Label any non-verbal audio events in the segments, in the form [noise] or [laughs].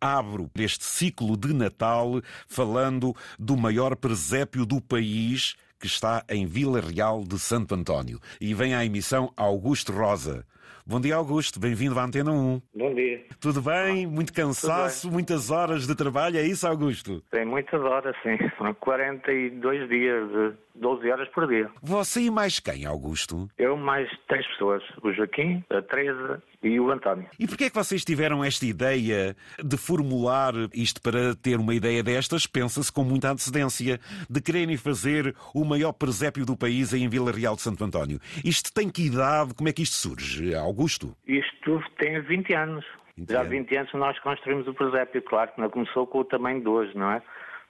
abro este ciclo de Natal falando do maior presépio do país que está em Vila Real de Santo António. E vem à emissão Augusto Rosa. Bom dia, Augusto. Bem-vindo à Antena 1. Bom dia. Tudo bem? Muito cansaço, bem. muitas horas de trabalho, é isso, Augusto? Tem muitas horas, sim. São 42 dias, de 12 horas por dia. Você e mais quem, Augusto? Eu mais três pessoas. O Joaquim, a Teresa e o António. E porquê é que vocês tiveram esta ideia de formular isto para ter uma ideia destas? Pensa-se com muita antecedência de quererem fazer o maior presépio do país em Vila Real de Santo António. Isto tem que idade? Como é que isto surge, Augusto? Isto tem 20 anos. 20 Já há anos. 20 anos nós construímos o presépio, claro que não começou com o tamanho de hoje, não é?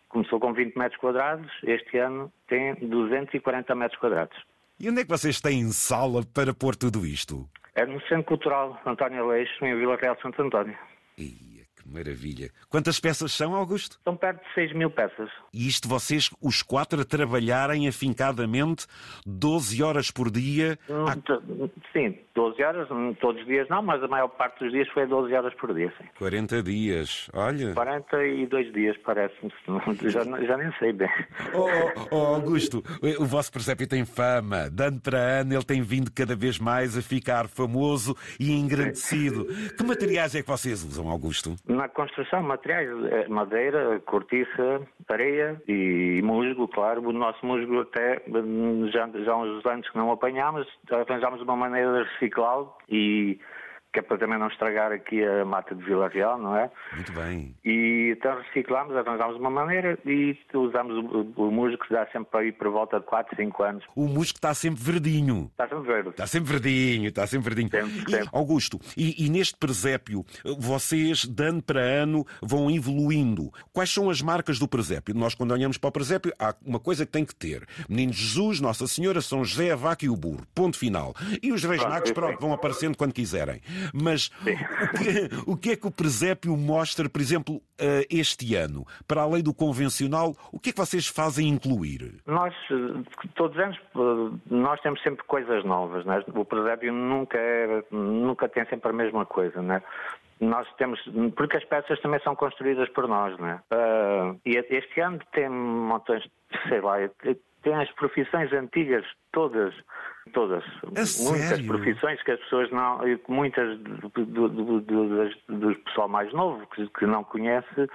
Começou com 20 metros quadrados, este ano tem 240 metros quadrados. E onde é que vocês têm sala para pôr tudo isto? É no Centro Cultural António Leixo, em Vila Real Santo António. Que maravilha. Quantas peças são, Augusto? São perto de 6 mil peças. E isto vocês, os quatro, a trabalharem afincadamente 12 horas por dia. Hum, t- Sim, 12 horas, hum, todos os dias não, mas a maior parte dos dias foi 12 horas por dia, sim. 40 dias. Olha. 42 dias, parece-me. [laughs] Já, já nem sei bem. Oh, oh, oh, Augusto, o vosso presépio tem fama. De ano para ano ele tem vindo cada vez mais a ficar famoso e engrandecido. Que materiais é que vocês usam, Augusto? Na construção, materiais, eh, madeira, cortiça, areia e musgo, claro. O nosso musgo até hum, já, já há uns anos que não apanhámos, arranjámos uma maneira de reciclá-lo e que é para também não estragar aqui a mata de Vila Real, não é? Muito bem. E então reciclámos, arranjámos uma maneira e usámos o, o musgo que dá sempre aí por volta de 4, 5 anos. O musgo está sempre verdinho. Está sempre verde. Está sempre verdinho, está sempre verdinho. Sempre, E, sempre. Augusto, e, e neste presépio, vocês, de ano para ano, vão evoluindo. Quais são as marcas do presépio? Nós, quando olhamos para o presépio, há uma coisa que tem que ter. Menino Jesus, Nossa Senhora, São José, a Vaca e o Burro. Ponto final. E os Reis Pronto, Magos, pronto, vão aparecendo quando quiserem. Mas o que, o que é que o presépio mostra, por exemplo, eh, este ano? Para além do convencional, o que é que vocês fazem incluir? Nós, eh, todos os anos, eh, nós temos sempre coisas novas, né? O presépio nunca, é, nunca tem sempre a mesma coisa, né? Nós temos, porque as peças também são construídas por nós, né? Ah, e este ano tem montões, sei lá, tem as profissões antigas todas, todas, muitas sério? profissões que as pessoas não, muitas do, do, do, do pessoal mais novo que, que não conhece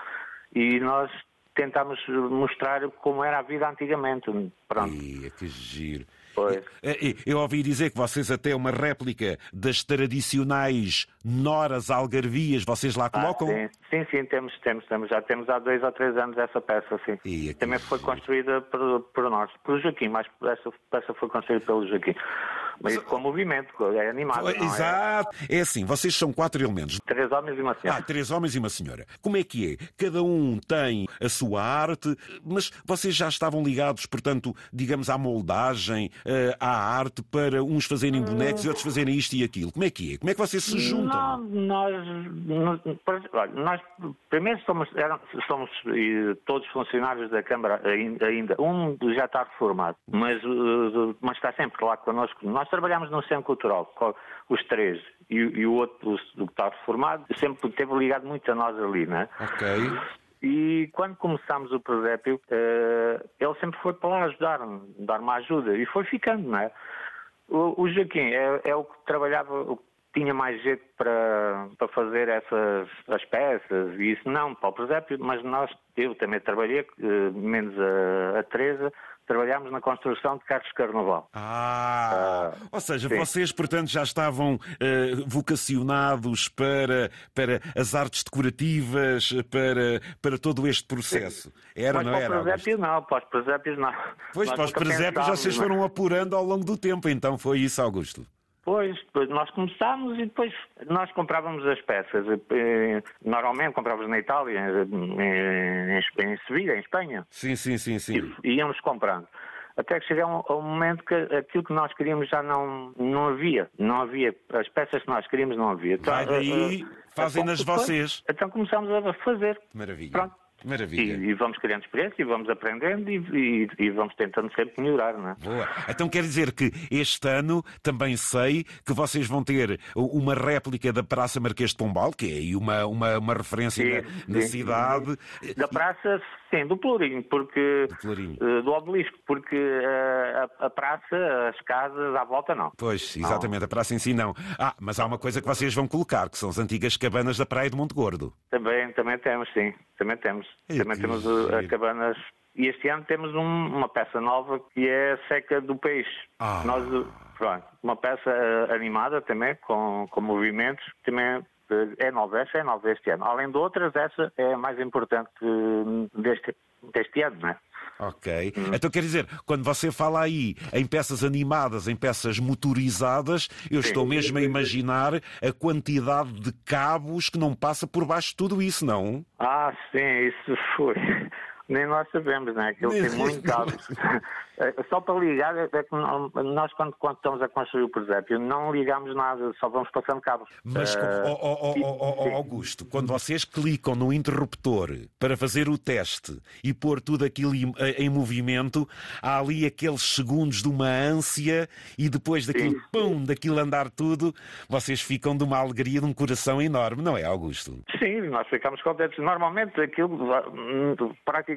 e nós tentámos mostrar como era a vida antigamente. Pronto. Ia, que giro. Pois. Eu ouvi dizer que vocês até uma réplica das tradicionais noras algarvias, vocês lá Ah, colocam? sim, sim, sim, temos, temos, temos. Já temos há dois ou três anos essa peça, sim. Ia, que Também foi giro. construída por, por nós, pelo Joaquim, mas essa peça foi construída pelo Joaquim. Mas com movimento, é animado. é? Exato. É assim, vocês são quatro elementos. Três homens e uma senhora. Ah, três homens e uma senhora. Como é que é? Cada um tem a sua arte, mas vocês já estavam ligados, portanto, digamos, à moldagem, eh, à arte, para uns fazerem bonecos e outros fazerem isto e aquilo. Como é que é? Como é que vocês se juntam? Não, nós, nós, nós primeiro somos, eram- somos eh, todos funcionários da Câmara ain- ainda. Um já está reformado, mas, eh, mas está sempre lá connosco. Nós trabalhamos no Centro Cultural, os três, e, e o outro, o que está reformado, sempre esteve ligado muito a nós ali, né? Ok. E quando começámos o presépio, eh, ele sempre foi para lá ajudar-me, dar-me ajuda, e foi ficando, não é? O, o Joaquim é, é o que trabalhava, o que tinha mais jeito para, para fazer essas as peças, e isso não, para o presépio, mas nós, eu também trabalhei, eh, menos a, a Teresa, trabalhámos na construção de carros de carnaval. Ah, ou seja, sim. vocês, portanto, já estavam eh, vocacionados para, para as artes decorativas, para, para todo este processo. Era, mas não para era? o Augusto? presépio não, para os presépios não. Pois, Nós para os presépios vocês não é? foram apurando ao longo do tempo, então foi isso, Augusto. Pois, depois nós começámos e depois nós comprávamos as peças. Normalmente comprávamos na Itália, em, em, em Sevilha, em Espanha. Sim, sim, sim, sim. E íamos comprando. Até que chegou a um momento que aquilo que nós queríamos já não, não havia. Não havia. As peças que nós queríamos não havia. Então, Vai daí, eh, eh, fazem-nas então, vocês. Então começámos a fazer. Maravilha. Pronto. Maravilha. E, e vamos criando experiência e vamos aprendendo e, e, e, vamos tentando sempre melhorar, não é? Boa. Então quer dizer que este ano também sei que vocês vão ter uma réplica da Praça Marquês de Pombal, que é aí uma, uma, uma referência sim, na, na sim. cidade. Da praça, sim, do Pelourinho, porque do, Pelourinho. Uh, do obelisco, porque uh, a, a, praça, as casas à volta não. Pois, exatamente, não. a praça em si não. Ah, mas há uma coisa que vocês vão colocar, que são as antigas cabanas da Praia de Monte Gordo. Também, também temos, sim. Também temos. também temos as cabanas e este ano temos um, uma peça nova que é a Seca do Peixe. Ah. Nós, pronto, uma peça eh, animada também, com, com movimentos, também é nova, essa é nova este ano. Além de outras, essa é a mais importante deste, deste ano, não é? Ok. Hum. Então quer dizer, quando você fala aí em peças animadas, em peças motorizadas, eu sim, estou mesmo a imaginar a quantidade de cabos que não passa por baixo de tudo isso, não? Ah, sim, isso foi. Nem nós sabemos, né? Aquilo tem muito cabos. É, só para ligar, é que nós quando, quando estamos a construir o presépio não ligamos nada, só vamos passando cabos. Mas, uh, oh, oh, oh, Augusto, quando vocês clicam no interruptor para fazer o teste e pôr tudo aquilo em, em movimento, há ali aqueles segundos de uma ânsia e depois daquilo, sim. pum, daquilo andar tudo, vocês ficam de uma alegria, de um coração enorme, não é, Augusto? Sim, nós ficamos contentes. Normalmente aquilo praticamente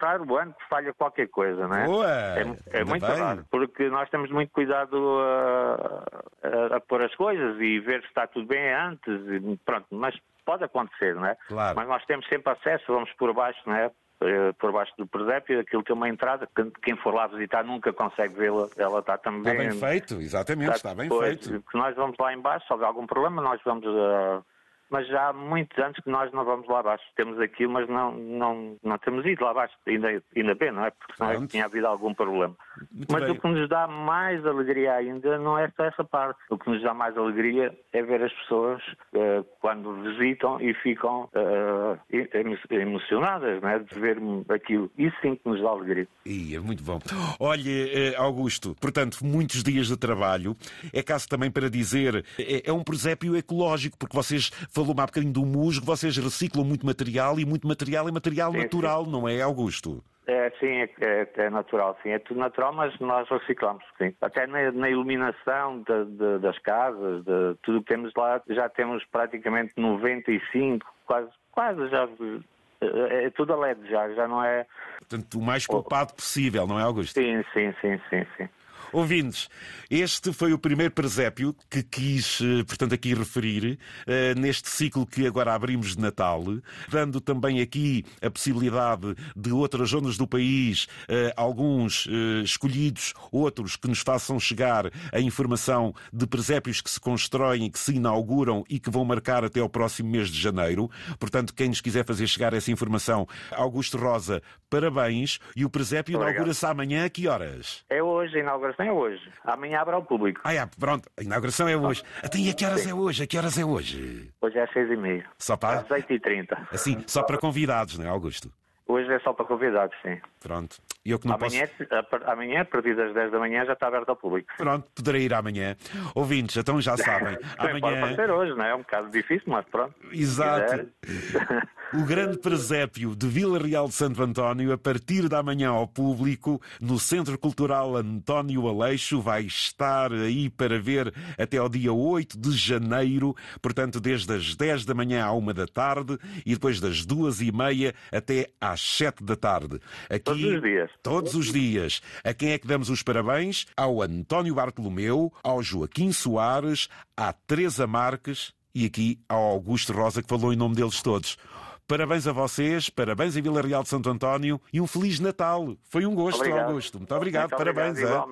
raro ano que falha qualquer coisa, não é? Boa! É, é muito bem. raro, porque nós temos muito cuidado a, a, a, pôr as coisas e ver se está tudo bem antes, e pronto, mas pode acontecer, não é? Claro. Mas nós temos sempre acesso, vamos por baixo, não é? Eh, por baixo do presépio, aquilo tem uma entrada, que quem for lá visitar nunca consegue vê-la, ela está também... Está bem feito, exatamente, está, está bem depois, feito. Nós vamos lá embaixo, se houver algum problema, nós vamos... Uh, mas já há muitos anos que nós não vamos lá abaixo. Temos aquilo, mas não, não, não temos ido lá abaixo, ainda, ainda bem, não é? Porque senão é tinha havido algum problema. Muito mas bem. o que nos dá mais alegria ainda não é só essa parte. O que nos dá mais alegria é ver as pessoas uh, quando visitam e ficam uh, emocionadas, não é? De ver aquilo. Isso sim que nos dá alegria. E é muito bom. Olha, Augusto, portanto, muitos dias de trabalho. É caso também para dizer, é, é um presépio ecológico, porque vocês falou-me há bocadinho do musgo, vocês reciclam muito material e muito material é material sim, natural, sim. não é, Augusto? É, sim, é, é, é, natural, sim, é tudo natural, mas nós reciclamos, sim. Até na, na iluminação de, de, das casas, de tudo que temos lá, já temos praticamente 95, quase, quase já é, é tudo a LED já, já não é. Portanto, o mais poupado possível, não é, Augusto? Sim, sim, sim, sim, sim. Ouvintes, este foi o primeiro presépio que quis, eh, portanto, aqui referir uh, neste ciclo que agora abrimos de Natal, dando também aqui a possibilidade de outras zonas do país, uh, alguns escolhidos, outros que nos façam chegar a informação de presépios que se constroem, que se inauguram e que vão marcar até ao próximo mês de janeiro. Portanto, quem nos quiser fazer chegar essa informação, Augusto Rosa, parabéns. E o presépio inaugura-se amanhã a que horas? É hoje, inaugura inauguração é hoje. Amanhã abre ao público. Ah, é, pronto. A inauguração é hoje. Até e a que horas Sim. é hoje? A que horas é hoje? Hoje é às seis e meia. Só para... Às oito e trinta. Assim, só para convidados, não é, Augusto? Hoje é só para convidados, sim. Pronto. Eu que não amanhã, posso... amanhã, a partir das 10 da manhã, já está aberto ao público. Pronto, poderei ir amanhã. Ouvintes, então já sabem. [laughs] amanhã... Pode ser hoje, não é? É um bocado difícil, mas pronto. Exato. o grande presépio de Vila Real de Santo António, a partir da manhã ao público, no Centro Cultural António Aleixo, vai estar aí para ver até ao dia 8 de janeiro, portanto, desde as 10 da manhã à 1 da tarde e depois das 2 e meia até às 7 da tarde. Aqui, todos os dias. Todos os dias. A quem é que damos os parabéns? Ao António Bartolomeu, ao Joaquim Soares, à Teresa Marques e aqui ao Augusto Rosa, que falou em nome deles todos. Parabéns a vocês, parabéns em Vila Real de Santo António e um Feliz Natal. Foi um gosto, obrigado. Augusto. Muito obrigado, Muito parabéns. Obrigado,